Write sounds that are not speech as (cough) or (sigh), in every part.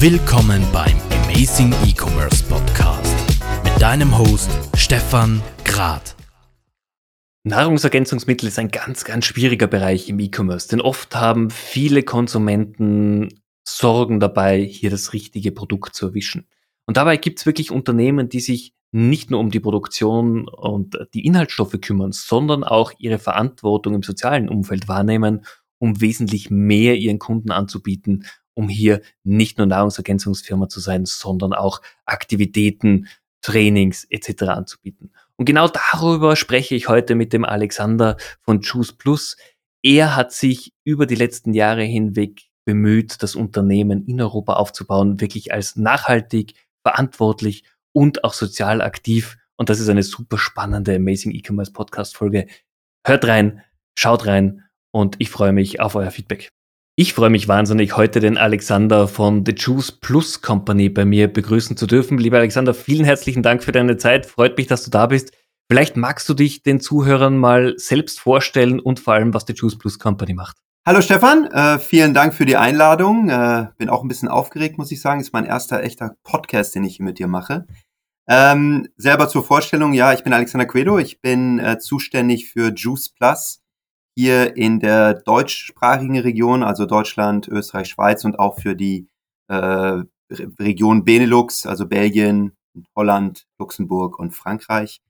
Willkommen beim Amazing E-Commerce Podcast mit deinem Host Stefan Grad. Nahrungsergänzungsmittel ist ein ganz, ganz schwieriger Bereich im E-Commerce, denn oft haben viele Konsumenten Sorgen dabei, hier das richtige Produkt zu erwischen. Und dabei gibt es wirklich Unternehmen, die sich nicht nur um die Produktion und die Inhaltsstoffe kümmern, sondern auch ihre Verantwortung im sozialen Umfeld wahrnehmen, um wesentlich mehr ihren Kunden anzubieten um hier nicht nur Nahrungsergänzungsfirma zu sein, sondern auch Aktivitäten, Trainings etc. anzubieten. Und genau darüber spreche ich heute mit dem Alexander von Juice Plus. Er hat sich über die letzten Jahre hinweg bemüht, das Unternehmen in Europa aufzubauen, wirklich als nachhaltig, verantwortlich und auch sozial aktiv. Und das ist eine super spannende Amazing E-Commerce Podcast Folge. Hört rein, schaut rein und ich freue mich auf euer Feedback. Ich freue mich wahnsinnig, heute den Alexander von The Juice Plus Company bei mir begrüßen zu dürfen. Lieber Alexander, vielen herzlichen Dank für deine Zeit. Freut mich, dass du da bist. Vielleicht magst du dich den Zuhörern mal selbst vorstellen und vor allem, was The Juice Plus Company macht. Hallo Stefan, äh, vielen Dank für die Einladung. Äh, bin auch ein bisschen aufgeregt, muss ich sagen. Ist mein erster echter Podcast, den ich mit dir mache. Ähm, selber zur Vorstellung, ja, ich bin Alexander Quedo. Ich bin äh, zuständig für Juice Plus hier in der deutschsprachigen Region, also Deutschland, Österreich, Schweiz und auch für die äh, Region Benelux, also Belgien, Holland, Luxemburg und Frankreich.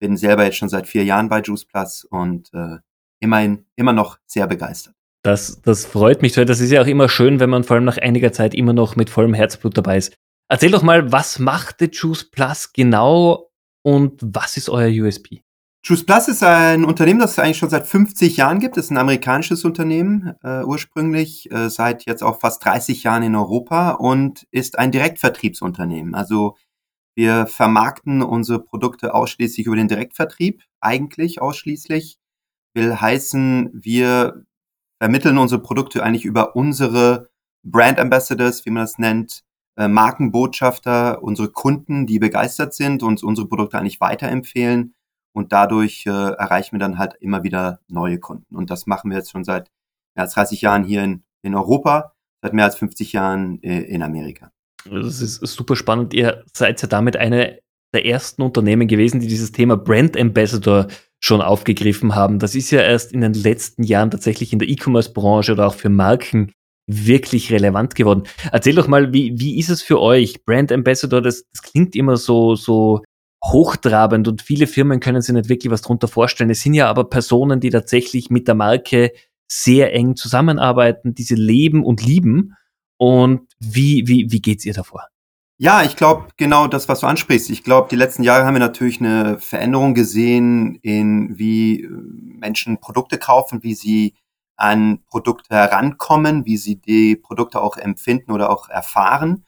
Bin selber jetzt schon seit vier Jahren bei Juice Plus und äh, immerhin immer noch sehr begeistert. Das, das freut mich. Das ist ja auch immer schön, wenn man vor allem nach einiger Zeit immer noch mit vollem Herzblut dabei ist. Erzähl doch mal, was macht The Juice Plus genau und was ist euer USP? Juice Plus ist ein Unternehmen, das es eigentlich schon seit 50 Jahren gibt. Es ist ein amerikanisches Unternehmen, äh, ursprünglich, äh, seit jetzt auch fast 30 Jahren in Europa und ist ein Direktvertriebsunternehmen. Also wir vermarkten unsere Produkte ausschließlich über den Direktvertrieb, eigentlich ausschließlich. Will heißen, wir vermitteln unsere Produkte eigentlich über unsere Brand Ambassadors, wie man das nennt, äh, Markenbotschafter, unsere Kunden, die begeistert sind und unsere Produkte eigentlich weiterempfehlen und dadurch äh, erreichen wir dann halt immer wieder neue Kunden. Und das machen wir jetzt schon seit mehr als 30 Jahren hier in, in Europa, seit mehr als 50 Jahren äh, in Amerika. Das ist super spannend. Ihr seid ja damit eine der ersten Unternehmen gewesen, die dieses Thema Brand Ambassador schon aufgegriffen haben. Das ist ja erst in den letzten Jahren tatsächlich in der E-Commerce-Branche oder auch für Marken wirklich relevant geworden. Erzähl doch mal, wie, wie ist es für euch? Brand Ambassador, das, das klingt immer so, so hochtrabend und viele Firmen können sich nicht wirklich was darunter vorstellen. Es sind ja aber Personen, die tatsächlich mit der Marke sehr eng zusammenarbeiten, diese leben und lieben. Und wie, wie, wie geht's ihr davor? Ja, ich glaube genau das, was du ansprichst. Ich glaube, die letzten Jahre haben wir natürlich eine Veränderung gesehen in wie äh, Menschen Produkte kaufen, wie sie an Produkte herankommen, wie sie die Produkte auch empfinden oder auch erfahren.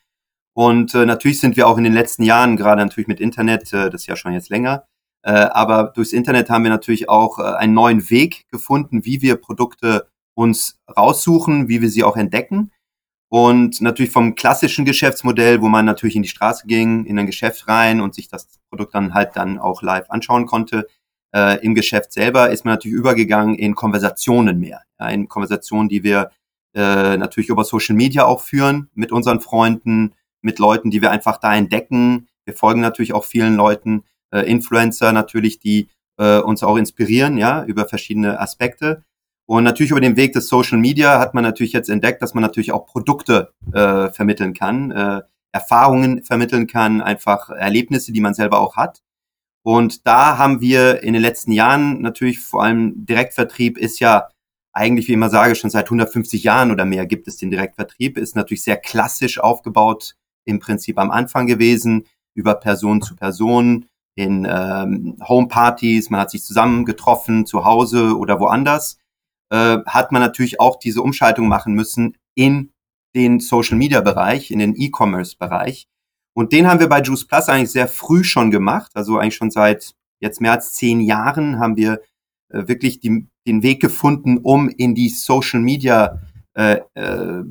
Und äh, natürlich sind wir auch in den letzten Jahren, gerade natürlich mit Internet, äh, das ist ja schon jetzt länger, äh, aber durchs Internet haben wir natürlich auch äh, einen neuen Weg gefunden, wie wir Produkte uns raussuchen, wie wir sie auch entdecken. Und natürlich vom klassischen Geschäftsmodell, wo man natürlich in die Straße ging, in ein Geschäft rein und sich das Produkt dann halt dann auch live anschauen konnte, äh, im Geschäft selber ist man natürlich übergegangen in Konversationen mehr. Ja, in Konversationen, die wir äh, natürlich über Social Media auch führen mit unseren Freunden, mit Leuten, die wir einfach da entdecken. Wir folgen natürlich auch vielen Leuten, äh, Influencer natürlich, die äh, uns auch inspirieren, ja, über verschiedene Aspekte. Und natürlich über den Weg des Social Media hat man natürlich jetzt entdeckt, dass man natürlich auch Produkte äh, vermitteln kann, äh, Erfahrungen vermitteln kann, einfach Erlebnisse, die man selber auch hat. Und da haben wir in den letzten Jahren natürlich vor allem Direktvertrieb ist ja eigentlich, wie ich immer sage, schon seit 150 Jahren oder mehr gibt es den Direktvertrieb, ist natürlich sehr klassisch aufgebaut im Prinzip am Anfang gewesen, über Person zu Person, in ähm, Homepartys, man hat sich zusammen getroffen, zu Hause oder woanders, äh, hat man natürlich auch diese Umschaltung machen müssen in den Social-Media-Bereich, in den E-Commerce-Bereich. Und den haben wir bei Juice Plus eigentlich sehr früh schon gemacht, also eigentlich schon seit jetzt mehr als zehn Jahren haben wir äh, wirklich die, den Weg gefunden, um in die Social-Media äh, äh,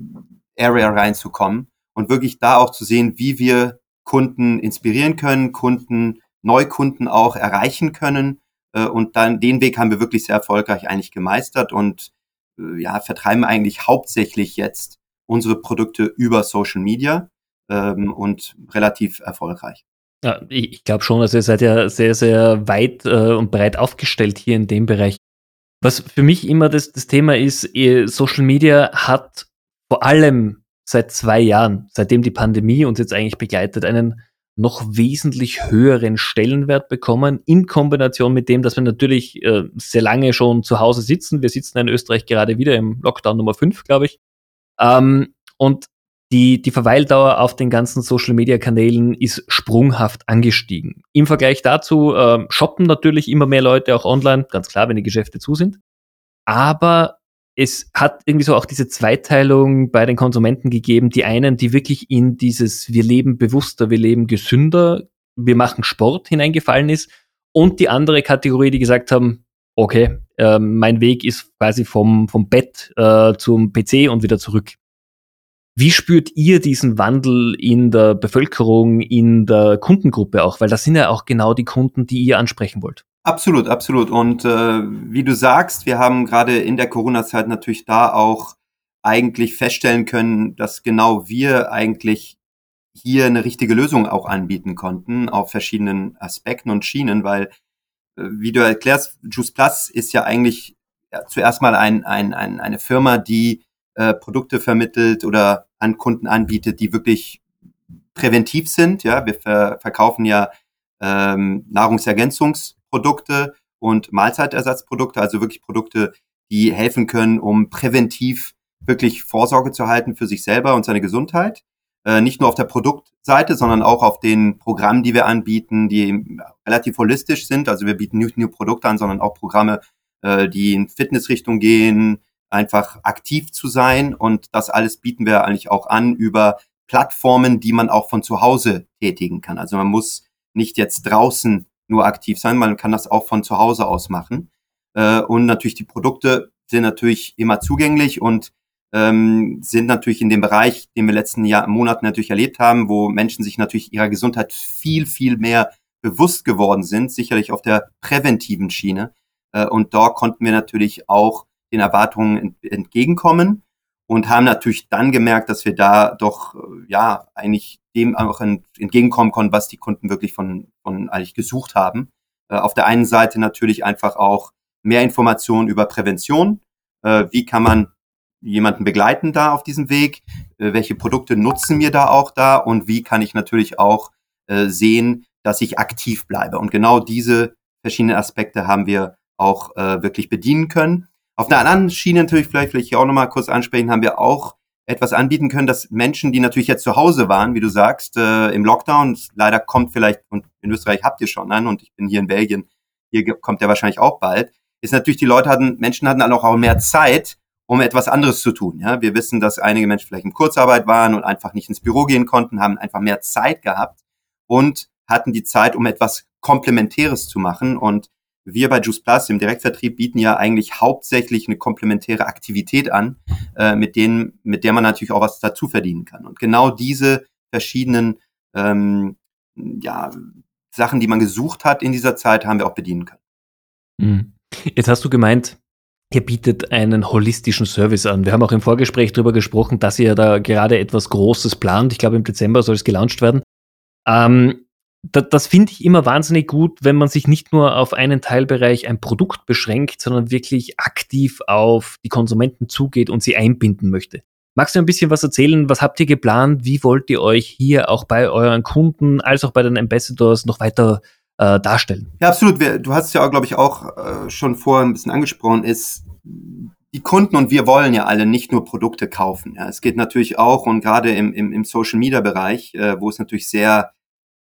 Area reinzukommen und wirklich da auch zu sehen, wie wir Kunden inspirieren können, Kunden, Neukunden auch erreichen können. Äh, und dann den Weg haben wir wirklich sehr erfolgreich eigentlich gemeistert und äh, ja, vertreiben eigentlich hauptsächlich jetzt unsere Produkte über Social Media ähm, und relativ erfolgreich. Ja, ich glaube schon, also ihr seid ja sehr, sehr weit äh, und breit aufgestellt hier in dem Bereich. Was für mich immer das, das Thema ist, Social Media hat vor allem seit zwei Jahren, seitdem die Pandemie uns jetzt eigentlich begleitet, einen noch wesentlich höheren Stellenwert bekommen, in Kombination mit dem, dass wir natürlich äh, sehr lange schon zu Hause sitzen. Wir sitzen in Österreich gerade wieder im Lockdown Nummer 5, glaube ich. Ähm, und die, die Verweildauer auf den ganzen Social-Media-Kanälen ist sprunghaft angestiegen. Im Vergleich dazu äh, shoppen natürlich immer mehr Leute auch online, ganz klar, wenn die Geschäfte zu sind. Aber es hat irgendwie so auch diese Zweiteilung bei den Konsumenten gegeben. Die einen, die wirklich in dieses Wir leben bewusster, wir leben gesünder, wir machen Sport hineingefallen ist. Und die andere Kategorie, die gesagt haben, okay, äh, mein Weg ist quasi vom, vom Bett äh, zum PC und wieder zurück. Wie spürt ihr diesen Wandel in der Bevölkerung, in der Kundengruppe auch? Weil das sind ja auch genau die Kunden, die ihr ansprechen wollt. Absolut, absolut. Und äh, wie du sagst, wir haben gerade in der Corona-Zeit natürlich da auch eigentlich feststellen können, dass genau wir eigentlich hier eine richtige Lösung auch anbieten konnten auf verschiedenen Aspekten und Schienen, weil, äh, wie du erklärst, Juice Plus ist ja eigentlich zuerst mal ein, ein, ein, eine Firma, die äh, Produkte vermittelt oder an Kunden anbietet, die wirklich präventiv sind. Ja, wir ver verkaufen ja ähm, Nahrungsergänzungs Produkte und Mahlzeitersatzprodukte, also wirklich Produkte, die helfen können, um präventiv wirklich Vorsorge zu halten für sich selber und seine Gesundheit. Äh, nicht nur auf der Produktseite, sondern auch auf den Programmen, die wir anbieten, die relativ holistisch sind. Also wir bieten nicht nur Produkte an, sondern auch Programme, äh, die in Fitnessrichtung gehen, einfach aktiv zu sein. Und das alles bieten wir eigentlich auch an über Plattformen, die man auch von zu Hause tätigen kann. Also man muss nicht jetzt draußen nur aktiv sein. Man kann das auch von zu Hause aus machen. Äh, und natürlich die Produkte sind natürlich immer zugänglich und ähm, sind natürlich in dem Bereich, den wir letzten Jahr, Monaten natürlich erlebt haben, wo Menschen sich natürlich ihrer Gesundheit viel, viel mehr bewusst geworden sind, sicherlich auf der präventiven Schiene. Äh, und dort konnten wir natürlich auch den Erwartungen ent entgegenkommen und haben natürlich dann gemerkt, dass wir da doch äh, ja eigentlich dem auch entgegenkommen konnten, was die Kunden wirklich von, von eigentlich gesucht haben. Äh, auf der einen Seite natürlich einfach auch mehr Informationen über Prävention. Äh, wie kann man jemanden begleiten da auf diesem Weg? Welche Produkte nutzen wir da auch da? Und wie kann ich natürlich auch sehen, dass ich aktiv bleibe? Und genau diese verschiedenen Aspekte haben wir auch wirklich bedienen können. Auf einer anderen Schiene natürlich, vielleicht will ich hier auch nochmal kurz ansprechen, haben wir auch etwas anbieten können, dass Menschen, die natürlich jetzt zu Hause waren, wie du sagst, äh, im Lockdown, leider kommt vielleicht, und in Österreich habt ihr schon nein, und ich bin hier in Belgien, hier kommt der wahrscheinlich auch bald, ist natürlich, die Leute hatten, Menschen hatten dann auch mehr Zeit, um etwas anderes zu tun. Ja, wir wissen, dass einige Menschen vielleicht in Kurzarbeit waren und einfach nicht ins Büro gehen konnten, haben einfach mehr Zeit gehabt und hatten die Zeit, um etwas Komplementäres zu machen. Und wir bei Juice Plus im Direktvertrieb bieten ja eigentlich hauptsächlich eine komplementäre Aktivität an, äh, mit denen, mit der man natürlich auch was dazu verdienen kann. Und genau diese verschiedenen ähm, ja, Sachen, die man gesucht hat in dieser Zeit, haben wir auch bedienen können. Mhm. Jetzt hast du gemeint, ihr bietet einen holistischen Service an. Wir haben auch im Vorgespräch darüber gesprochen, dass ihr da gerade etwas Großes plant. Ich glaube, im Dezember soll es gelauncht werden. Ähm, das, das finde ich immer wahnsinnig gut, wenn man sich nicht nur auf einen Teilbereich ein Produkt beschränkt, sondern wirklich aktiv auf die Konsumenten zugeht und sie einbinden möchte. Magst du ein bisschen was erzählen? Was habt ihr geplant? Wie wollt ihr euch hier auch bei euren Kunden als auch bei den Ambassadors noch weiter äh, darstellen? Ja, absolut. Du hast es ja, glaube ich, auch äh, schon vorher ein bisschen angesprochen, ist die Kunden und wir wollen ja alle nicht nur Produkte kaufen. Ja. Es geht natürlich auch und gerade im, im, im Social Media Bereich, äh, wo es natürlich sehr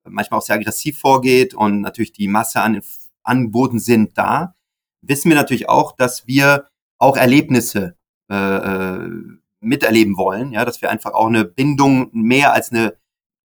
manchmal auch sehr aggressiv vorgeht und natürlich die Masse an Angeboten sind da, wissen wir natürlich auch, dass wir auch Erlebnisse äh, äh, miterleben wollen, ja, dass wir einfach auch eine Bindung mehr als eine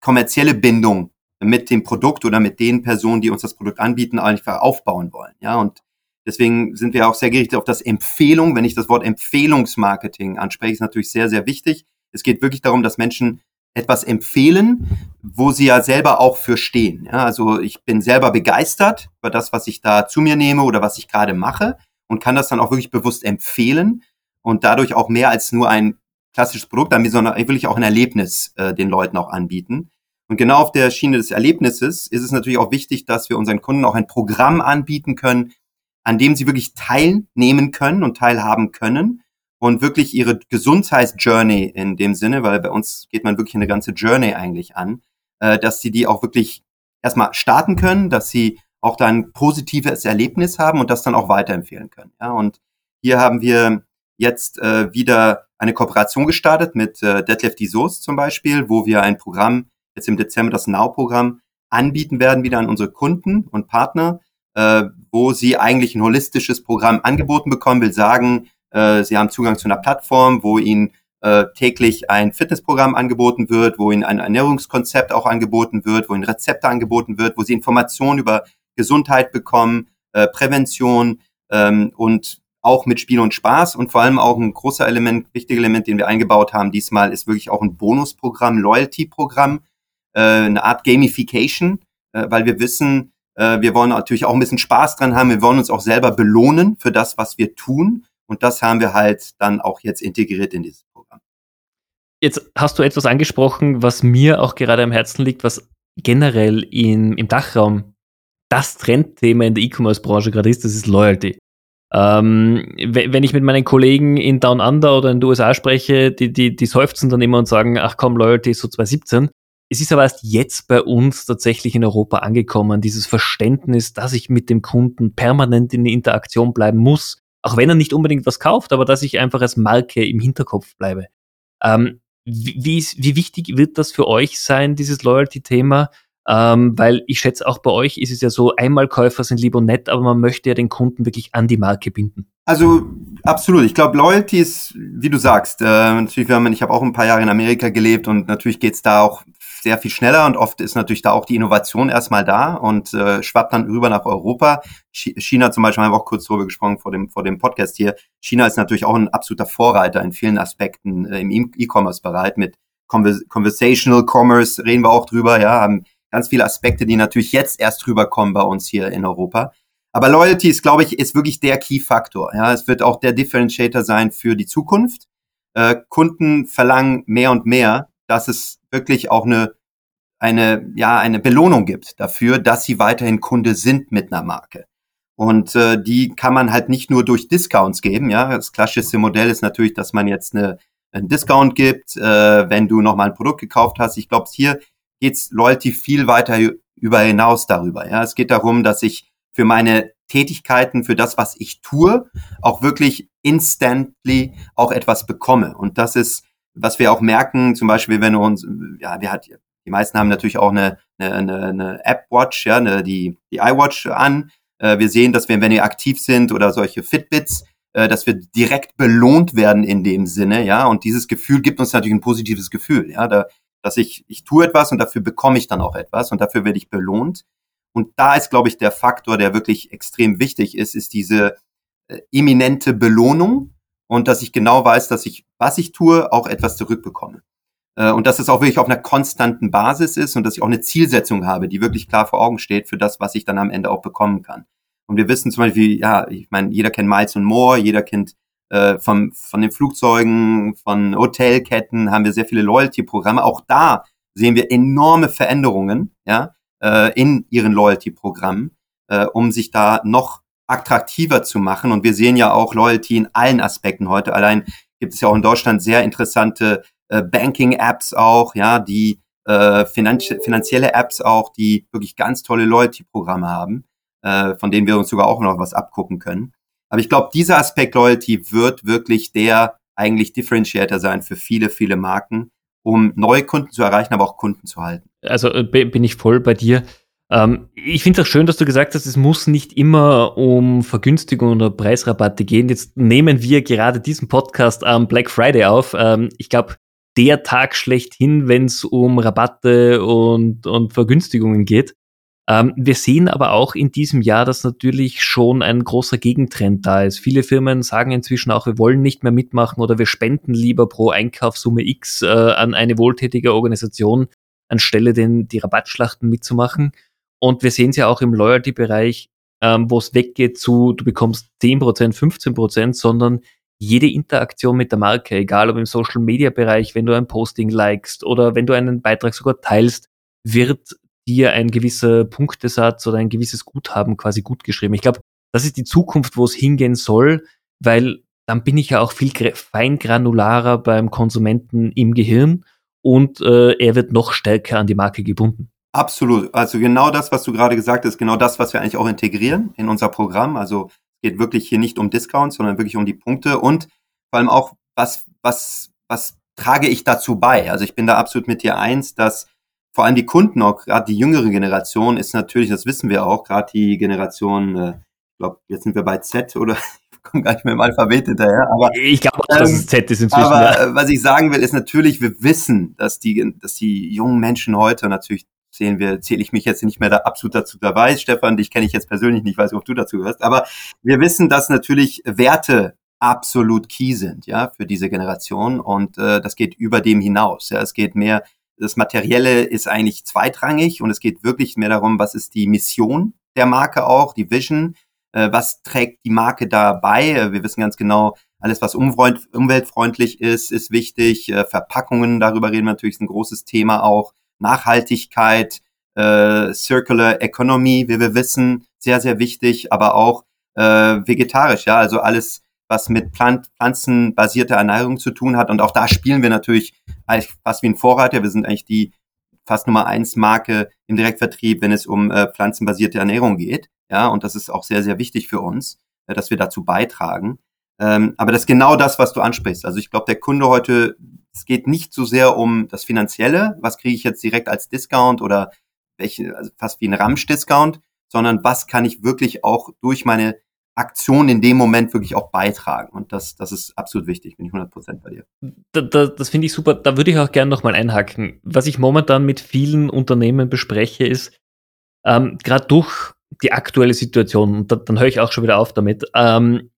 kommerzielle Bindung mit dem Produkt oder mit den Personen, die uns das Produkt anbieten, einfach aufbauen wollen, ja, und deswegen sind wir auch sehr gerichtet auf das Empfehlung. Wenn ich das Wort Empfehlungsmarketing anspreche, ist natürlich sehr, sehr wichtig. Es geht wirklich darum, dass Menschen etwas empfehlen, wo sie ja selber auch für stehen. Ja, also ich bin selber begeistert über das, was ich da zu mir nehme oder was ich gerade mache und kann das dann auch wirklich bewusst empfehlen und dadurch auch mehr als nur ein klassisches Produkt anbieten, sondern wirklich auch ein Erlebnis äh, den Leuten auch anbieten. Und genau auf der Schiene des Erlebnisses ist es natürlich auch wichtig, dass wir unseren Kunden auch ein Programm anbieten können, an dem sie wirklich teilnehmen können und teilhaben können und wirklich ihre Gesundheitsjourney in dem Sinne, weil bei uns geht man wirklich eine ganze Journey eigentlich an, äh, dass sie die auch wirklich erstmal starten können, dass sie auch da ein positives Erlebnis haben und das dann auch weiterempfehlen können. Ja, und hier haben wir jetzt äh, wieder eine Kooperation gestartet mit äh, Detlef die Soos zum Beispiel, wo wir ein Programm, jetzt im Dezember das Now-Programm, anbieten werden wieder an unsere Kunden und Partner, äh, wo sie eigentlich ein holistisches Programm angeboten bekommen, will sagen, äh, sie haben Zugang zu einer Plattform, wo ihnen äh, täglich ein Fitnessprogramm angeboten wird, wo ihnen ein Ernährungskonzept auch angeboten wird, wo ihnen Rezepte angeboten wird, wo sie Informationen über Gesundheit bekommen, äh, Prävention ähm, und auch mit Spiel und Spaß und vor allem auch ein großer Element, wichtiger Element, den wir eingebaut haben diesmal, ist wirklich auch ein Bonusprogramm, Loyalty-Programm, eine Art Gamification, weil wir wissen, wir wollen natürlich auch ein bisschen Spaß dran haben, wir wollen uns auch selber belohnen für das, was wir tun und das haben wir halt dann auch jetzt integriert in dieses Programm. Jetzt hast du etwas angesprochen, was mir auch gerade am Herzen liegt, was generell in, im Dachraum das Trendthema in der E-Commerce-Branche gerade ist, das ist Loyalty. Ähm, wenn ich mit meinen Kollegen in Down Under oder in den USA spreche, die, die, die seufzen dann immer und sagen, ach komm, Loyalty ist so 2017. Es ist aber erst jetzt bei uns tatsächlich in Europa angekommen, dieses Verständnis, dass ich mit dem Kunden permanent in Interaktion bleiben muss, auch wenn er nicht unbedingt was kauft, aber dass ich einfach als Marke im Hinterkopf bleibe. Ähm, wie, wie, wie wichtig wird das für euch sein, dieses Loyalty-Thema? Ähm, weil ich schätze, auch bei euch ist es ja so, Einmalkäufer sind lieber nett, aber man möchte ja den Kunden wirklich an die Marke binden. Also absolut. Ich glaube, Loyalty ist, wie du sagst, äh, natürlich, wenn man, ich habe auch ein paar Jahre in Amerika gelebt und natürlich geht's da auch sehr viel schneller und oft ist natürlich da auch die Innovation erstmal da und äh, schwappt dann rüber nach Europa. China zum Beispiel haben wir auch kurz drüber gesprochen vor dem, vor dem Podcast hier. China ist natürlich auch ein absoluter Vorreiter in vielen Aspekten äh, im E-Commerce-Bereich mit Convers Conversational Commerce reden wir auch drüber, ja, haben ganz viele Aspekte, die natürlich jetzt erst rüberkommen bei uns hier in Europa. Aber Loyalty ist, glaube ich, ist wirklich der Key-Faktor. Ja, es wird auch der Differentiator sein für die Zukunft. Äh, Kunden verlangen mehr und mehr, dass es wirklich auch eine, eine, ja, eine Belohnung gibt dafür, dass sie weiterhin Kunde sind mit einer Marke. Und äh, die kann man halt nicht nur durch Discounts geben. Ja, das klassische Modell ist natürlich, dass man jetzt eine, einen Discount gibt, äh, wenn du nochmal ein Produkt gekauft hast. Ich glaube, hier geht's Loyalty viel weiter über hinaus darüber. Ja, es geht darum, dass ich für meine Tätigkeiten, für das, was ich tue, auch wirklich instantly auch etwas bekomme. Und das ist, was wir auch merken, zum Beispiel, wenn wir uns, ja, wir hat, die meisten haben natürlich auch eine, eine, eine App Watch, ja, eine, die, die iWatch an. Äh, wir sehen, dass wir, wenn wir aktiv sind oder solche Fitbits, äh, dass wir direkt belohnt werden in dem Sinne, ja. Und dieses Gefühl gibt uns natürlich ein positives Gefühl, ja. Da dass ich, ich tue etwas und dafür bekomme ich dann auch etwas und dafür werde ich belohnt. Und da ist, glaube ich, der Faktor, der wirklich extrem wichtig ist, ist diese äh, eminente Belohnung und dass ich genau weiß, dass ich, was ich tue, auch etwas zurückbekomme. Äh, und dass es auch wirklich auf einer konstanten Basis ist und dass ich auch eine Zielsetzung habe, die wirklich klar vor Augen steht für das, was ich dann am Ende auch bekommen kann. Und wir wissen zum Beispiel, ja, ich meine, jeder kennt Miles und More, jeder kennt äh, von, von den Flugzeugen, von Hotelketten haben wir sehr viele Loyalty-Programme. Auch da sehen wir enorme Veränderungen ja, äh, in ihren Loyalty-Programmen, äh, um sich da noch attraktiver zu machen. Und wir sehen ja auch Loyalty in allen Aspekten heute. Allein gibt es ja auch in Deutschland sehr interessante äh, Banking-Apps auch, ja, die äh, finanz finanzielle Apps auch, die wirklich ganz tolle Loyalty-Programme haben, äh, von denen wir uns sogar auch noch was abgucken können. Aber ich glaube, dieser Aspekt Loyalty wird wirklich der eigentlich Differentiator sein für viele, viele Marken, um neue Kunden zu erreichen, aber auch Kunden zu halten. Also äh, bin ich voll bei dir. Ähm, ich finde es auch schön, dass du gesagt hast, es muss nicht immer um Vergünstigung oder Preisrabatte gehen. Jetzt nehmen wir gerade diesen Podcast am Black Friday auf. Ähm, ich glaube, der Tag schlechthin, wenn es um Rabatte und, und Vergünstigungen geht. Ähm, wir sehen aber auch in diesem Jahr, dass natürlich schon ein großer Gegentrend da ist. Viele Firmen sagen inzwischen auch, wir wollen nicht mehr mitmachen oder wir spenden lieber pro Einkaufssumme X äh, an eine wohltätige Organisation, anstelle den, die Rabattschlachten mitzumachen. Und wir sehen es ja auch im Loyalty-Bereich, ähm, wo es weggeht zu, du bekommst 10%, 15%, sondern jede Interaktion mit der Marke, egal ob im Social Media Bereich, wenn du ein Posting likest oder wenn du einen Beitrag sogar teilst, wird dir ein gewisser Punktesatz oder ein gewisses Guthaben quasi gut geschrieben. Ich glaube, das ist die Zukunft, wo es hingehen soll, weil dann bin ich ja auch viel feingranularer beim Konsumenten im Gehirn und äh, er wird noch stärker an die Marke gebunden. Absolut. Also genau das, was du gerade gesagt hast, genau das, was wir eigentlich auch integrieren in unser Programm. Also es geht wirklich hier nicht um Discounts, sondern wirklich um die Punkte und vor allem auch, was, was, was trage ich dazu bei? Also ich bin da absolut mit dir eins, dass vor allem die Kunden, auch gerade die jüngere Generation, ist natürlich, das wissen wir auch, gerade die Generation, äh, ich glaube, jetzt sind wir bei Z oder (laughs) komme gar nicht mehr im Alphabet hinterher. Aber ich glaube, ähm, dass es Z ist inzwischen. Aber ja. Was ich sagen will, ist natürlich, wir wissen, dass die, dass die jungen Menschen heute natürlich sehen wir, zähle ich mich jetzt nicht mehr da absolut dazu dabei. Stefan, dich kenne ich jetzt persönlich nicht, weiß nicht, ob du dazu gehörst. Aber wir wissen, dass natürlich Werte absolut key sind, ja, für diese Generation. Und äh, das geht über dem hinaus. Ja, es geht mehr, das Materielle ist eigentlich zweitrangig und es geht wirklich mehr darum, was ist die Mission der Marke auch, die Vision, äh, was trägt die Marke dabei. Äh, wir wissen ganz genau, alles, was umweltfreundlich ist, ist wichtig. Äh, Verpackungen, darüber reden wir natürlich, ist ein großes Thema auch. Nachhaltigkeit, äh, Circular Economy, wie wir wissen, sehr, sehr wichtig, aber auch äh, vegetarisch, ja, also alles, was mit Pflanz pflanzenbasierter Ernährung zu tun hat. Und auch da spielen wir natürlich fast wie ein Vorreiter. Wir sind eigentlich die fast Nummer eins Marke im Direktvertrieb, wenn es um äh, pflanzenbasierte Ernährung geht. Ja, und das ist auch sehr, sehr wichtig für uns, äh, dass wir dazu beitragen. Ähm, aber das ist genau das, was du ansprichst. Also ich glaube, der Kunde heute es geht nicht so sehr um das Finanzielle, was kriege ich jetzt direkt als Discount oder welche, also fast wie ein Ramsch-Discount, sondern was kann ich wirklich auch durch meine Aktion in dem Moment wirklich auch beitragen. Und das, das ist absolut wichtig, bin ich 100% bei dir. Da, da, das finde ich super. Da würde ich auch gerne nochmal einhaken. Was ich momentan mit vielen Unternehmen bespreche, ist, ähm, gerade durch die aktuelle Situation, und da, dann höre ich auch schon wieder auf damit, ähm,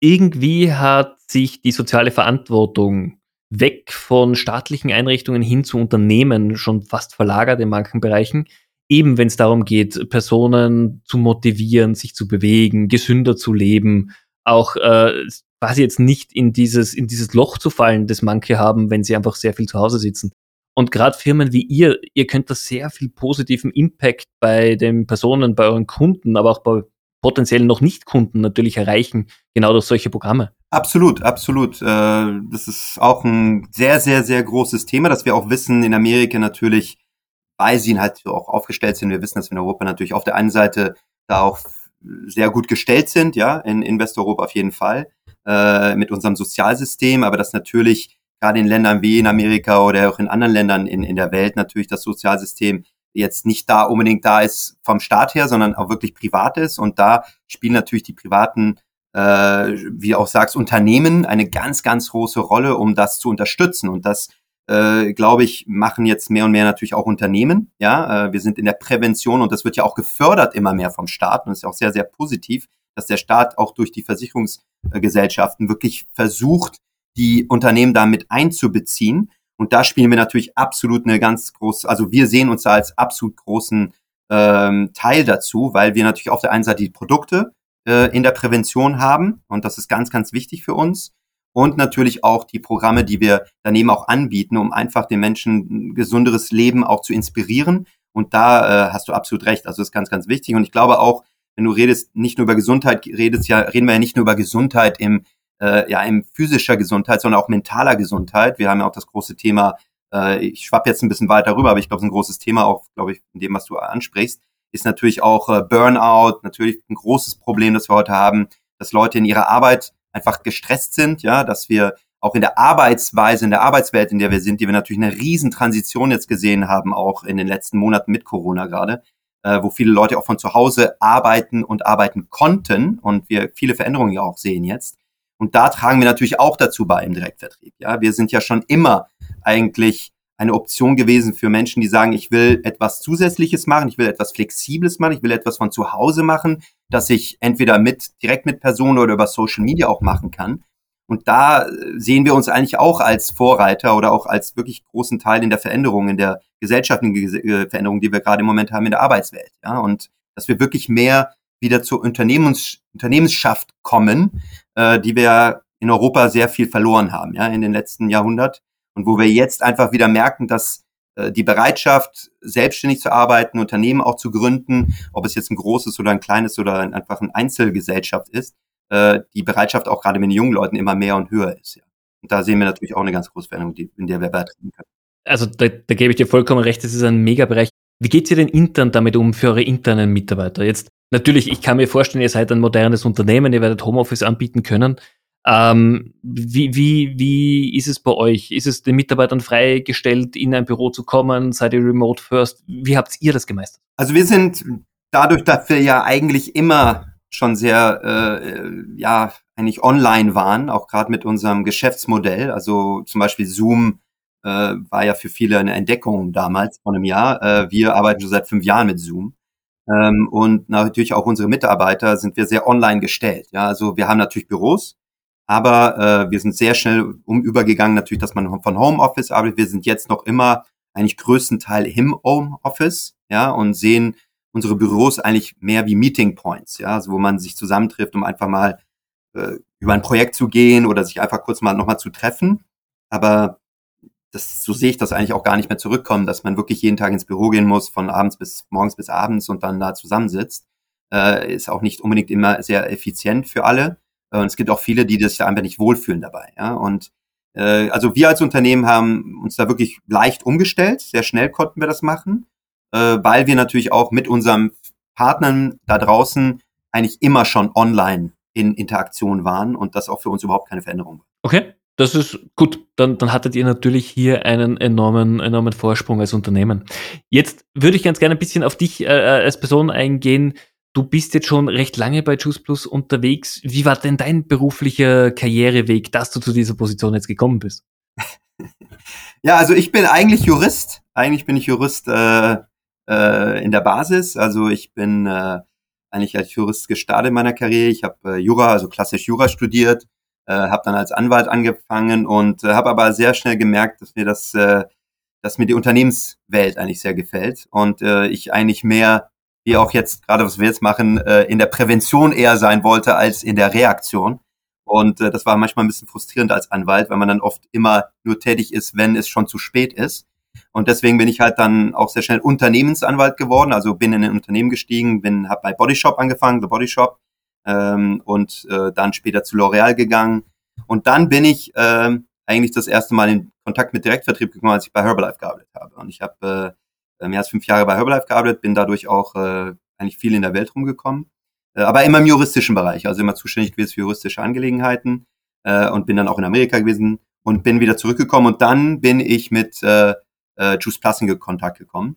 irgendwie hat sich die soziale Verantwortung weg von staatlichen Einrichtungen hin zu Unternehmen schon fast verlagert in manchen Bereichen. Eben wenn es darum geht, Personen zu motivieren, sich zu bewegen, gesünder zu leben, auch äh, quasi jetzt nicht in dieses, in dieses Loch zu fallen, das manche haben, wenn sie einfach sehr viel zu Hause sitzen. Und gerade Firmen wie ihr, ihr könnt da sehr viel positiven Impact bei den Personen, bei euren Kunden, aber auch bei potenziell noch nicht Kunden natürlich erreichen, genau durch solche Programme. Absolut, absolut. Äh, das ist auch ein sehr, sehr, sehr großes Thema, dass wir auch wissen, in Amerika natürlich, weil sie halt auch aufgestellt sind. Wir wissen, dass wir in Europa natürlich auf der einen Seite da auch sehr gut gestellt sind, ja, in, in Westeuropa auf jeden Fall, äh, mit unserem Sozialsystem, aber dass natürlich gerade in Ländern wie in Amerika oder auch in anderen Ländern in, in der Welt natürlich das Sozialsystem jetzt nicht da unbedingt da ist vom Staat her, sondern auch wirklich privat ist. Und da spielen natürlich die privaten, äh, wie auch sagst, Unternehmen eine ganz, ganz große Rolle, um das zu unterstützen. Und das, äh, glaube ich, machen jetzt mehr und mehr natürlich auch Unternehmen. Ja, äh, wir sind in der Prävention und das wird ja auch gefördert immer mehr vom Staat und das ist auch sehr, sehr positiv, dass der Staat auch durch die Versicherungsgesellschaften wirklich versucht, die Unternehmen damit einzubeziehen und da spielen wir natürlich absolut eine ganz große, also wir sehen uns da als absolut großen ähm, Teil dazu, weil wir natürlich auf der einen Seite die Produkte äh, in der Prävention haben und das ist ganz, ganz wichtig für uns. Und natürlich auch die Programme, die wir daneben auch anbieten, um einfach den Menschen ein gesunderes Leben auch zu inspirieren. Und da äh, hast du absolut recht. Also das ist ganz, ganz wichtig. Und ich glaube auch, wenn du redest, nicht nur über Gesundheit, redest ja, reden wir ja nicht nur über Gesundheit im äh, ja in physischer Gesundheit, sondern auch mentaler Gesundheit. Wir haben ja auch das große Thema, äh, ich schwapp jetzt ein bisschen weiter rüber, aber ich glaube, es ist ein großes Thema auch, glaube ich, in dem, was du ansprichst, ist natürlich auch äh, Burnout, natürlich ein großes Problem, das wir heute haben, dass Leute in ihrer Arbeit einfach gestresst sind, ja, dass wir auch in der Arbeitsweise, in der Arbeitswelt, in der wir sind, die wir natürlich eine riesen Transition jetzt gesehen haben, auch in den letzten Monaten mit Corona gerade, äh, wo viele Leute auch von zu Hause arbeiten und arbeiten konnten und wir viele Veränderungen ja auch sehen jetzt. Und da tragen wir natürlich auch dazu bei im Direktvertrieb. Ja, wir sind ja schon immer eigentlich eine Option gewesen für Menschen, die sagen, ich will etwas Zusätzliches machen, ich will etwas Flexibles machen, ich will etwas von zu Hause machen, dass ich entweder mit, direkt mit Personen oder über Social Media auch machen kann. Und da sehen wir uns eigentlich auch als Vorreiter oder auch als wirklich großen Teil in der Veränderung, in der gesellschaftlichen äh, Veränderung, die wir gerade im Moment haben in der Arbeitswelt. Ja, und dass wir wirklich mehr wieder zur Unternehmens Unternehmensschaft kommen, äh, die wir in Europa sehr viel verloren haben, ja, in den letzten Jahrhundert. Und wo wir jetzt einfach wieder merken, dass äh, die Bereitschaft, selbstständig zu arbeiten, Unternehmen auch zu gründen, ob es jetzt ein großes oder ein kleines oder einfach eine Einzelgesellschaft ist, äh, die Bereitschaft auch gerade mit den jungen Leuten immer mehr und höher ist. Ja. Und da sehen wir natürlich auch eine ganz große Veränderung, die, in der wir beitreten können. Also da, da gebe ich dir vollkommen recht, das ist ein Megabereich. Wie geht ihr denn intern damit um für eure internen Mitarbeiter? Jetzt natürlich, ich kann mir vorstellen, ihr seid ein modernes Unternehmen, ihr werdet Homeoffice anbieten können. Ähm, wie, wie, wie ist es bei euch? Ist es den Mitarbeitern freigestellt, in ein Büro zu kommen? Seid ihr remote first? Wie habt ihr das gemeistert? Also wir sind dadurch, dass wir ja eigentlich immer schon sehr, äh, ja, eigentlich online waren, auch gerade mit unserem Geschäftsmodell. Also zum Beispiel Zoom äh, war ja für viele eine Entdeckung damals, vor einem Jahr. Äh, wir arbeiten schon seit fünf Jahren mit Zoom. Ähm, und natürlich auch unsere Mitarbeiter sind wir sehr online gestellt. Ja, also wir haben natürlich Büros, aber äh, wir sind sehr schnell um übergegangen, natürlich, dass man von Homeoffice arbeitet. Wir sind jetzt noch immer eigentlich größtenteils im Homeoffice, ja, und sehen unsere Büros eigentlich mehr wie Meeting Points, ja, also wo man sich zusammentrifft, um einfach mal äh, über ein Projekt zu gehen oder sich einfach kurz mal nochmal zu treffen. Aber das, so sehe ich das eigentlich auch gar nicht mehr zurückkommen, dass man wirklich jeden Tag ins Büro gehen muss, von abends bis morgens bis abends und dann da zusammensitzt. Äh, ist auch nicht unbedingt immer sehr effizient für alle. Äh, und es gibt auch viele, die das ja einfach nicht wohlfühlen dabei. Ja? Und äh, also wir als Unternehmen haben uns da wirklich leicht umgestellt. Sehr schnell konnten wir das machen, äh, weil wir natürlich auch mit unseren Partnern da draußen eigentlich immer schon online in Interaktion waren und das auch für uns überhaupt keine Veränderung war. Okay, das ist gut. Dann, dann hattet ihr natürlich hier einen enormen, enormen Vorsprung als Unternehmen. Jetzt würde ich ganz gerne ein bisschen auf dich äh, als Person eingehen. Du bist jetzt schon recht lange bei Juice Plus unterwegs. Wie war denn dein beruflicher Karriereweg, dass du zu dieser Position jetzt gekommen bist? (laughs) ja, also ich bin eigentlich Jurist. Eigentlich bin ich Jurist äh, äh, in der Basis. Also ich bin äh, eigentlich als Jurist gestartet in meiner Karriere. Ich habe äh, Jura, also klassisch Jura studiert, äh, habe dann als Anwalt angefangen und äh, habe aber sehr schnell gemerkt, dass mir das, äh, dass mir die Unternehmenswelt eigentlich sehr gefällt und äh, ich eigentlich mehr wie auch jetzt gerade, was wir jetzt machen, äh, in der Prävention eher sein wollte als in der Reaktion. Und äh, das war manchmal ein bisschen frustrierend als Anwalt, weil man dann oft immer nur tätig ist, wenn es schon zu spät ist. Und deswegen bin ich halt dann auch sehr schnell Unternehmensanwalt geworden, also bin in ein Unternehmen gestiegen, bin habe bei Body Shop angefangen, The Body Shop, ähm, und äh, dann später zu L'Oreal gegangen. Und dann bin ich ähm, eigentlich das erste Mal in Kontakt mit Direktvertrieb gekommen, als ich bei Herbalife gearbeitet habe. Und ich habe äh, äh, mehr als fünf Jahre bei Herbalife gearbeitet, bin dadurch auch äh, eigentlich viel in der Welt rumgekommen, äh, aber immer im juristischen Bereich, also immer zuständig gewesen für juristische Angelegenheiten äh, und bin dann auch in Amerika gewesen und bin wieder zurückgekommen und dann bin ich mit äh, äh, Juice Plus in Kontakt gekommen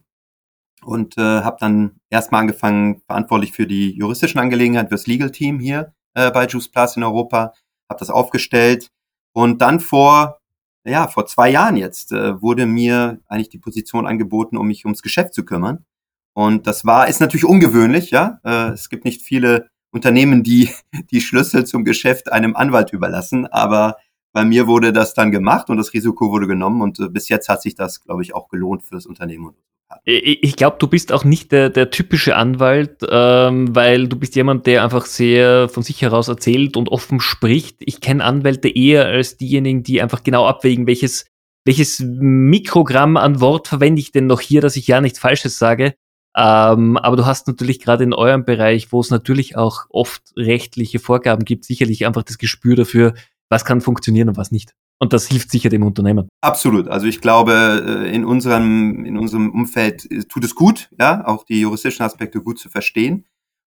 und äh, habe dann erstmal angefangen, verantwortlich für die juristischen Angelegenheiten, fürs Legal Team hier äh, bei Juice Plus in Europa, habe das aufgestellt und dann vor ja, vor zwei Jahren jetzt äh, wurde mir eigentlich die Position angeboten, um mich ums Geschäft zu kümmern. Und das war, ist natürlich ungewöhnlich, ja. Äh, es gibt nicht viele Unternehmen, die (laughs) die Schlüssel zum Geschäft einem Anwalt überlassen, aber bei mir wurde das dann gemacht und das Risiko wurde genommen und äh, bis jetzt hat sich das, glaube ich, auch gelohnt für das Unternehmen. Ich glaube, du bist auch nicht der, der typische Anwalt, ähm, weil du bist jemand, der einfach sehr von sich heraus erzählt und offen spricht. Ich kenne Anwälte eher als diejenigen, die einfach genau abwägen, welches, welches Mikrogramm an Wort verwende ich denn noch hier, dass ich ja nichts Falsches sage. Ähm, aber du hast natürlich gerade in eurem Bereich, wo es natürlich auch oft rechtliche Vorgaben gibt, sicherlich einfach das Gespür dafür, was kann funktionieren und was nicht. Und das hilft sicher dem Unternehmen. Absolut. Also ich glaube, äh, in unserem, in unserem Umfeld äh, tut es gut, ja, auch die juristischen Aspekte gut zu verstehen.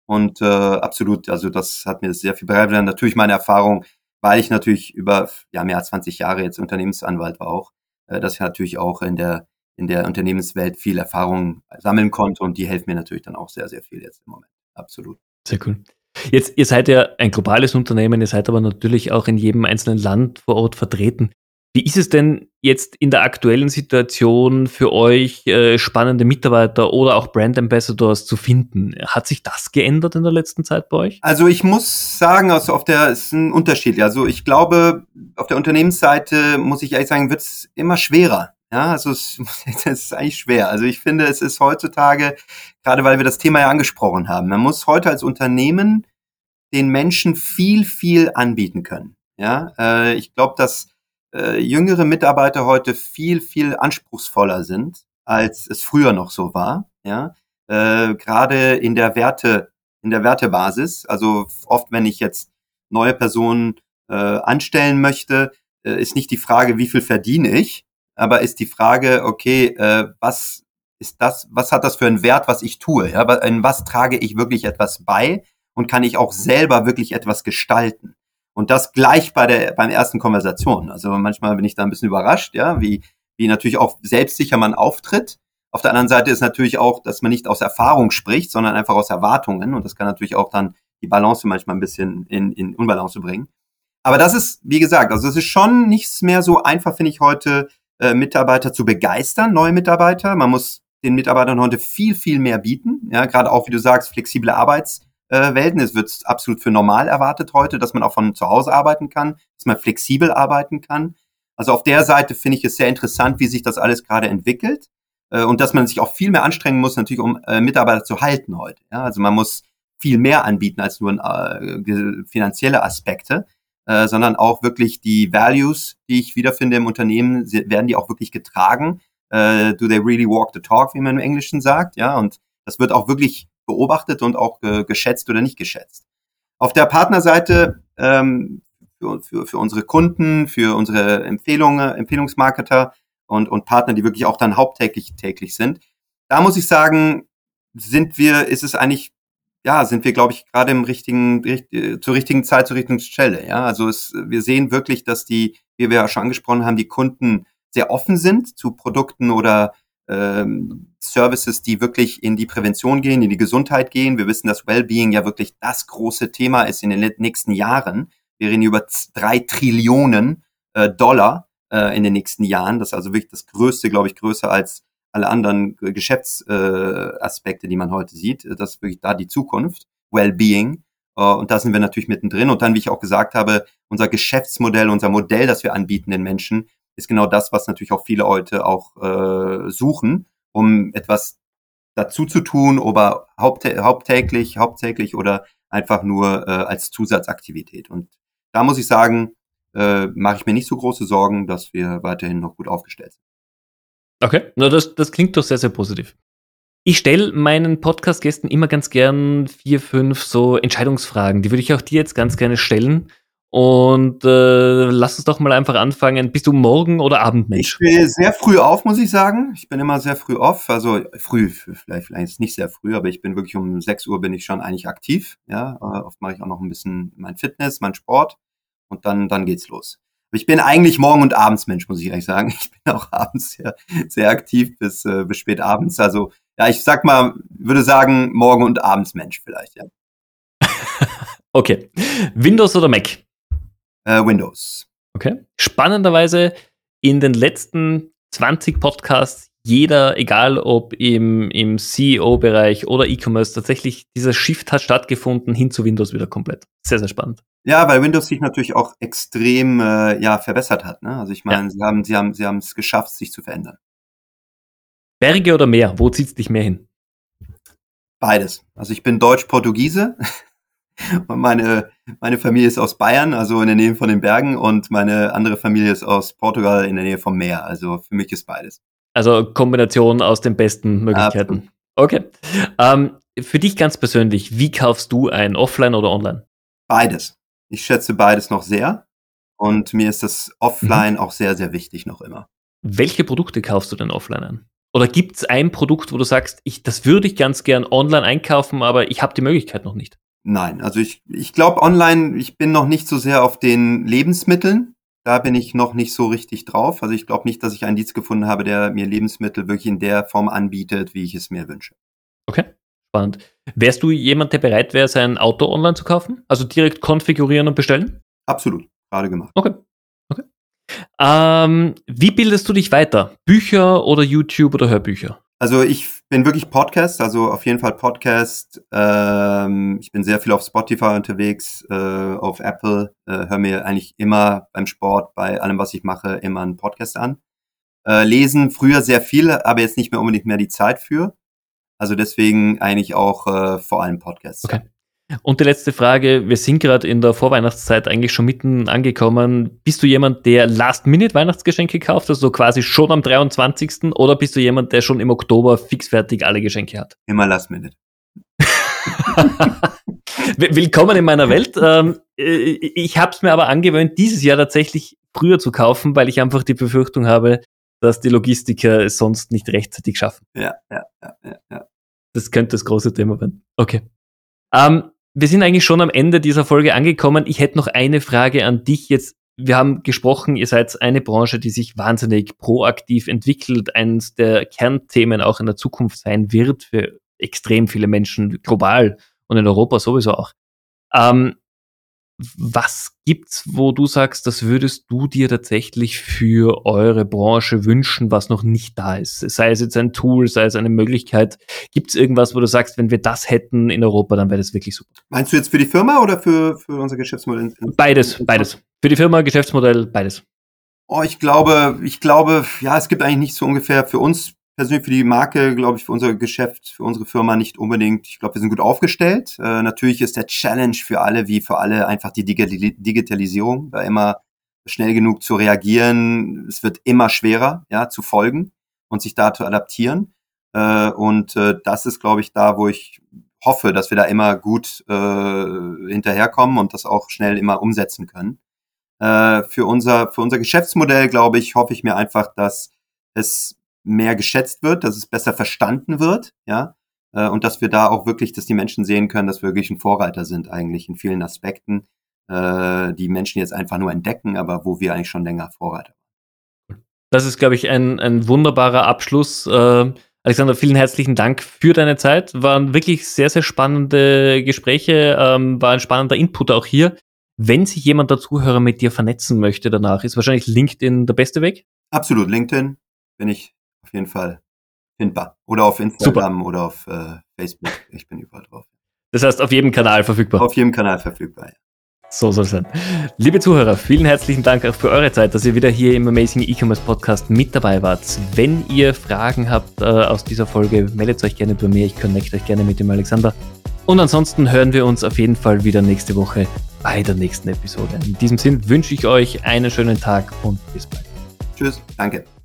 Und äh, absolut, also das hat mir sehr viel bereitet. Natürlich meine Erfahrung, weil ich natürlich über ja, mehr als 20 Jahre jetzt Unternehmensanwalt war auch, äh, dass ich natürlich auch in der in der Unternehmenswelt viel Erfahrung sammeln konnte und die helfen mir natürlich dann auch sehr, sehr viel jetzt im Moment. Absolut. Sehr cool. Jetzt, ihr seid ja ein globales Unternehmen, ihr seid aber natürlich auch in jedem einzelnen Land vor Ort vertreten. Wie ist es denn jetzt in der aktuellen Situation für euch, äh, spannende Mitarbeiter oder auch Brand Ambassadors zu finden? Hat sich das geändert in der letzten Zeit bei euch? Also ich muss sagen, also auf der ist ein Unterschied. Also ich glaube, auf der Unternehmensseite muss ich ehrlich sagen, wird es immer schwerer. Ja, also es, (laughs) es ist eigentlich schwer. Also ich finde, es ist heutzutage, gerade weil wir das Thema ja angesprochen haben, man muss heute als Unternehmen den Menschen viel, viel anbieten können. Ja, äh, ich glaube, dass äh, jüngere Mitarbeiter heute viel, viel anspruchsvoller sind, als es früher noch so war. Ja, äh, gerade in der Werte, in der Wertebasis. Also oft, wenn ich jetzt neue Personen äh, anstellen möchte, äh, ist nicht die Frage, wie viel verdiene ich, aber ist die Frage, okay, äh, was ist das, was hat das für einen Wert, was ich tue? Ja, in was trage ich wirklich etwas bei und kann ich auch selber wirklich etwas gestalten? Und das gleich bei der, beim ersten Konversation. Also manchmal bin ich da ein bisschen überrascht, ja, wie, wie natürlich auch selbstsicher man auftritt. Auf der anderen Seite ist natürlich auch, dass man nicht aus Erfahrung spricht, sondern einfach aus Erwartungen. Und das kann natürlich auch dann die Balance manchmal ein bisschen in, in Unbalance bringen. Aber das ist, wie gesagt, also es ist schon nichts mehr so einfach, finde ich, heute äh, Mitarbeiter zu begeistern, neue Mitarbeiter. Man muss den Mitarbeitern heute viel, viel mehr bieten. Ja, gerade auch, wie du sagst, flexible Arbeitswelten. Es wird absolut für normal erwartet heute, dass man auch von zu Hause arbeiten kann, dass man flexibel arbeiten kann. Also auf der Seite finde ich es sehr interessant, wie sich das alles gerade entwickelt. Äh, und dass man sich auch viel mehr anstrengen muss, natürlich, um äh, Mitarbeiter zu halten heute. Ja, also man muss viel mehr anbieten als nur finanzielle Aspekte, äh, sondern auch wirklich die Values, die ich wiederfinde im Unternehmen, werden die auch wirklich getragen. Äh, do they really walk the talk, wie man im Englischen sagt, ja, und das wird auch wirklich beobachtet und auch äh, geschätzt oder nicht geschätzt. Auf der Partnerseite ähm, für, für, für unsere Kunden, für unsere Empfehlungen, Empfehlungsmarketer und, und Partner, die wirklich auch dann haupttäglich täglich sind. Da muss ich sagen, sind wir, ist es eigentlich, ja, sind wir, glaube ich, gerade im richtigen, richt, zur richtigen Zeit, zur richtigen Stelle. Ja, also es, wir sehen wirklich, dass die, wie wir ja schon angesprochen haben, die Kunden sehr offen sind zu Produkten oder ähm, Services, die wirklich in die Prävention gehen, in die Gesundheit gehen. Wir wissen, dass Wellbeing ja wirklich das große Thema ist in den nächsten Jahren. Wir reden über drei Trillionen äh, Dollar, äh, in den nächsten Jahren. Das ist also wirklich das Größte, glaube ich, größer als alle anderen Geschäftsaspekte, äh, die man heute sieht. Das ist wirklich da die Zukunft. Wellbeing. Äh, und da sind wir natürlich mittendrin. Und dann, wie ich auch gesagt habe, unser Geschäftsmodell, unser Modell, das wir anbieten den Menschen, ist genau das, was natürlich auch viele heute auch äh, suchen, um etwas dazu zu tun, oder hauptä haupttäglich, hauptsächlich oder einfach nur äh, als Zusatzaktivität. Und da muss ich sagen, äh, mache ich mir nicht so große Sorgen, dass wir weiterhin noch gut aufgestellt sind. Okay, na das, das klingt doch sehr, sehr positiv. Ich stelle meinen Podcast-Gästen immer ganz gern vier, fünf so Entscheidungsfragen. Die würde ich auch dir jetzt ganz gerne stellen. Und äh, lass uns doch mal einfach anfangen. Bist du Morgen- oder Abendmensch? Ich stehe sehr früh auf, muss ich sagen. Ich bin immer sehr früh auf. Also früh, vielleicht, vielleicht nicht sehr früh, aber ich bin wirklich um 6 Uhr bin ich schon eigentlich aktiv. Ja, äh, oft mache ich auch noch ein bisschen mein Fitness, mein Sport und dann, dann geht's los. Ich bin eigentlich Morgen- und Abendsmensch, muss ich ehrlich sagen. (laughs) Ich bin auch abends sehr, sehr aktiv bis, äh, bis spät abends. Also, ja, ich sag mal, würde sagen, Morgen- und Abendsmensch vielleicht, ja. (laughs) okay. Windows oder Mac? Äh, Windows. Okay. Spannenderweise in den letzten 20 Podcasts jeder, egal ob im, im CEO-Bereich oder E-Commerce, tatsächlich dieser Shift hat stattgefunden hin zu Windows wieder komplett. Sehr, sehr spannend. Ja, weil Windows sich natürlich auch extrem äh, ja, verbessert hat. Ne? Also ich meine, ja. sie haben sie haben sie haben es geschafft, sich zu verändern. Berge oder Meer? Wo zieht es dich mehr hin? Beides. Also ich bin Deutsch-Portugiese (laughs) und meine, meine Familie ist aus Bayern, also in der Nähe von den Bergen und meine andere Familie ist aus Portugal in der Nähe vom Meer. Also für mich ist beides. Also Kombination aus den besten Möglichkeiten. Okay. Ähm, für dich ganz persönlich, wie kaufst du ein, offline oder online? Beides. Ich schätze beides noch sehr. Und mir ist das offline mhm. auch sehr, sehr wichtig noch immer. Welche Produkte kaufst du denn offline an? Oder gibt es ein Produkt, wo du sagst, ich, das würde ich ganz gern online einkaufen, aber ich habe die Möglichkeit noch nicht? Nein, also ich, ich glaube online, ich bin noch nicht so sehr auf den Lebensmitteln. Da bin ich noch nicht so richtig drauf. Also ich glaube nicht, dass ich einen Dienst gefunden habe, der mir Lebensmittel wirklich in der Form anbietet, wie ich es mir wünsche. Okay, spannend. Wärst du jemand, der bereit wäre, sein Auto online zu kaufen? Also direkt konfigurieren und bestellen? Absolut, gerade gemacht. Okay. okay. Ähm, wie bildest du dich weiter? Bücher oder YouTube oder Hörbücher? Also ich bin wirklich Podcast, also auf jeden Fall Podcast. Ähm, ich bin sehr viel auf Spotify unterwegs, äh, auf Apple, äh, höre mir eigentlich immer beim Sport, bei allem, was ich mache, immer einen Podcast an. Äh, lesen früher sehr viel, aber jetzt nicht mehr unbedingt mehr die Zeit für. Also deswegen eigentlich auch äh, vor allem Podcasts. Okay. Und die letzte Frage, wir sind gerade in der Vorweihnachtszeit eigentlich schon mitten angekommen. Bist du jemand, der Last-Minute-Weihnachtsgeschenke kauft, also quasi schon am 23. oder bist du jemand, der schon im Oktober fixfertig alle Geschenke hat? Immer Last-Minute. (laughs) (laughs) Willkommen in meiner Welt. Ähm, äh, ich habe es mir aber angewöhnt, dieses Jahr tatsächlich früher zu kaufen, weil ich einfach die Befürchtung habe, dass die Logistiker es sonst nicht rechtzeitig schaffen. Ja, ja, ja, ja. ja. Das könnte das große Thema werden. Okay. Ähm, wir sind eigentlich schon am Ende dieser Folge angekommen. Ich hätte noch eine Frage an dich jetzt. Wir haben gesprochen, ihr seid eine Branche, die sich wahnsinnig proaktiv entwickelt, eines der Kernthemen auch in der Zukunft sein wird für extrem viele Menschen global und in Europa sowieso auch. Ähm, was gibt's, wo du sagst, das würdest du dir tatsächlich für eure Branche wünschen, was noch nicht da ist? Sei es jetzt ein Tool, sei es eine Möglichkeit. Gibt's irgendwas, wo du sagst, wenn wir das hätten in Europa, dann wäre das wirklich super? Meinst du jetzt für die Firma oder für, für unser Geschäftsmodell? Beides, beides. Für die Firma, Geschäftsmodell, beides. Oh, ich glaube, ich glaube, ja, es gibt eigentlich nicht so ungefähr für uns persönlich für die Marke, glaube ich, für unser Geschäft, für unsere Firma nicht unbedingt. Ich glaube, wir sind gut aufgestellt. Äh, natürlich ist der Challenge für alle, wie für alle, einfach die Digitalisierung, da immer schnell genug zu reagieren. Es wird immer schwerer, ja, zu folgen und sich da zu adaptieren. Äh, und äh, das ist, glaube ich, da, wo ich hoffe, dass wir da immer gut äh, hinterherkommen und das auch schnell immer umsetzen können. Äh, für unser für unser Geschäftsmodell, glaube ich, hoffe ich mir einfach, dass es mehr geschätzt wird, dass es besser verstanden wird, ja, äh, und dass wir da auch wirklich, dass die Menschen sehen können, dass wir wirklich ein Vorreiter sind eigentlich in vielen Aspekten, äh, die Menschen jetzt einfach nur entdecken, aber wo wir eigentlich schon länger Vorreiter waren. Das ist, glaube ich, ein, ein wunderbarer Abschluss. Äh, Alexander, vielen herzlichen Dank für deine Zeit. Waren wirklich sehr, sehr spannende Gespräche, ähm, war ein spannender Input auch hier. Wenn sich jemand der Zuhörer mit dir vernetzen möchte danach, ist wahrscheinlich LinkedIn der beste Weg? Absolut, LinkedIn bin ich auf jeden Fall findbar. Oder auf Instagram Super. oder auf äh, Facebook. Ich bin überall drauf. Das heißt, auf jedem Kanal verfügbar. Auf jedem Kanal verfügbar, ja. So soll es sein. Liebe Zuhörer, vielen herzlichen Dank auch für eure Zeit, dass ihr wieder hier im Amazing E-Commerce Podcast mit dabei wart. Wenn ihr Fragen habt äh, aus dieser Folge, meldet euch gerne bei mir. Ich connecte euch gerne mit dem Alexander. Und ansonsten hören wir uns auf jeden Fall wieder nächste Woche bei der nächsten Episode. In diesem Sinn wünsche ich euch einen schönen Tag und bis bald. Tschüss, danke.